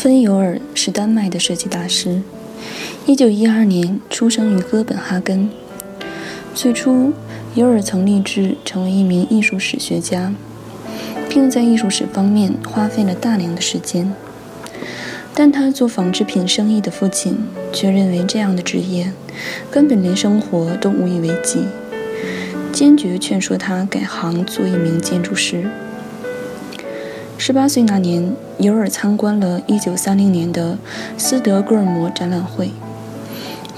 芬尤尔是丹麦的设计大师。1912年出生于哥本哈根。最初，尤尔曾立志成为一名艺术史学家，并在艺术史方面花费了大量的时间。但他做纺织品生意的父亲却认为这样的职业根本连生活都无以为继，坚决劝说他改行做一名建筑师。十八岁那年，尤尔参观了1930年的斯德哥尔摩展览会，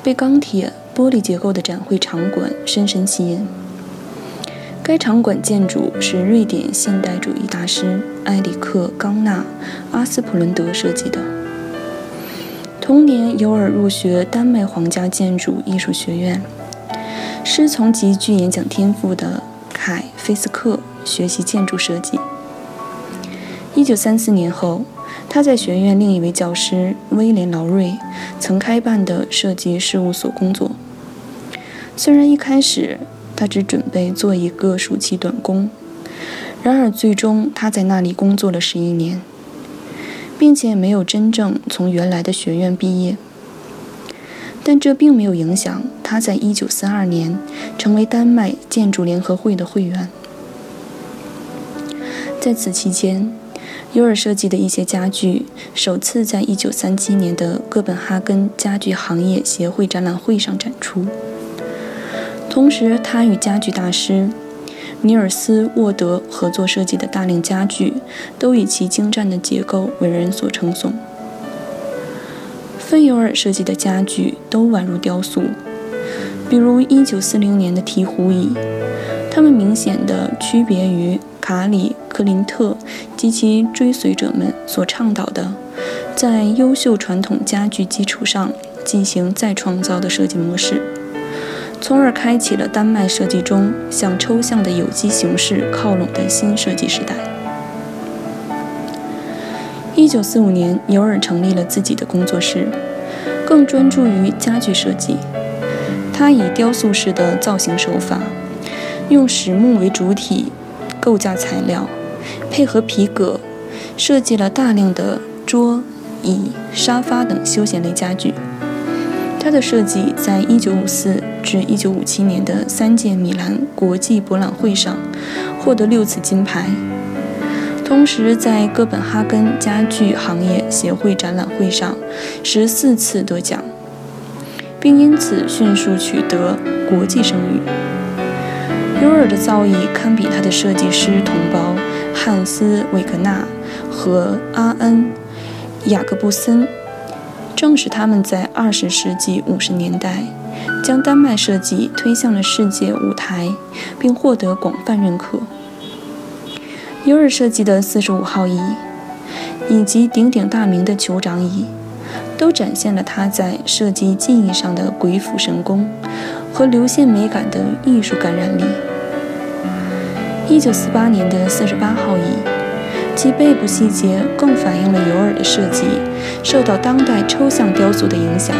被钢铁、玻璃结构的展会场馆深深吸引。该场馆建筑是瑞典现代主义大师埃里克·冈纳·阿斯普伦德设计的。同年，尤尔入学丹麦皇家建筑艺术学院，师从极具演讲天赋的凯·菲斯克学习建筑设计。一九三四年后，他在学院另一位教师威廉·劳瑞曾开办的设计事务所工作。虽然一开始他只准备做一个暑期短工，然而最终他在那里工作了十一年，并且没有真正从原来的学院毕业。但这并没有影响他在一九三二年成为丹麦建筑联合会的会员。在此期间，尤尔设计的一些家具首次在1937年的哥本哈根家具行业协会展览会上展出。同时，他与家具大师尼尔斯·沃德合作设计的大量家具都以其精湛的结构为人所称颂。芬尤尔设计的家具都宛如雕塑，比如1940年的鹈鹕椅，它们明显的区别于。卡里·克林特及其追随者们所倡导的，在优秀传统家具基础上进行再创造的设计模式，从而开启了丹麦设计中向抽象的有机形式靠拢的新设计时代。一九四五年，尤尔成立了自己的工作室，更专注于家具设计。他以雕塑式的造型手法，用实木为主体。构架材料配合皮革，设计了大量的桌椅、沙发等休闲类家具。他的设计在1954至1957年的三届米兰国际博览会上获得六次金牌，同时在哥本哈根家具行业协会展览会上十四次得奖，并因此迅速取得国际声誉。尤尔的造诣堪比他的设计师同胞汉斯·韦格纳和阿恩·雅各布森。正是他们在20世纪50年代将丹麦设计推向了世界舞台，并获得广泛认可。尤尔设计的45号椅以及鼎鼎大名的酋长椅，都展现了他在设计技艺上的鬼斧神工和流线美感的艺术感染力。一九四八年的四十八号椅，其背部细节更反映了尤尔的设计受到当代抽象雕塑的影响。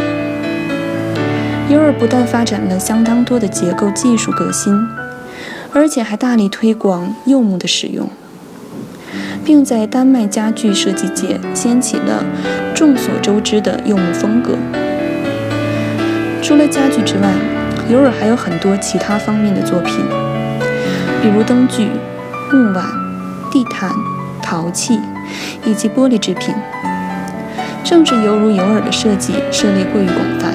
尤尔不但发展了相当多的结构技术革新，而且还大力推广柚木的使用，并在丹麦家具设计界掀起了众所周知的柚木风格。除了家具之外，尤尔还有很多其他方面的作品。比如灯具、木碗、地毯、陶器以及玻璃制品，正是犹如尤尔的设计涉猎过于广泛，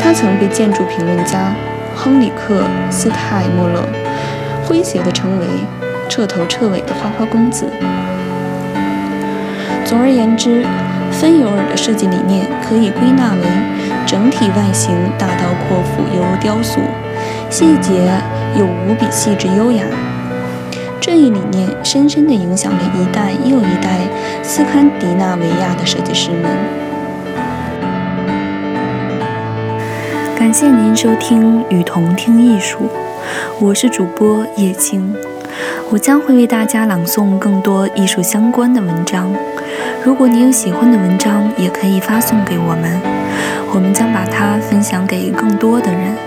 他曾被建筑评论家亨里克·斯泰莫勒诙谐地称为“彻头彻尾的花花公子”。总而言之，芬尤尔的设计理念可以归纳为整体外形大刀阔斧，犹如雕塑，细节又无比细致优雅。这一理念深深地影响了一代又一代斯堪的纳维亚的设计师们。感谢您收听《与同听艺术》，我是主播叶青，我将会为大家朗诵更多艺术相关的文章。如果你有喜欢的文章，也可以发送给我们，我们将把它分享给更多的人。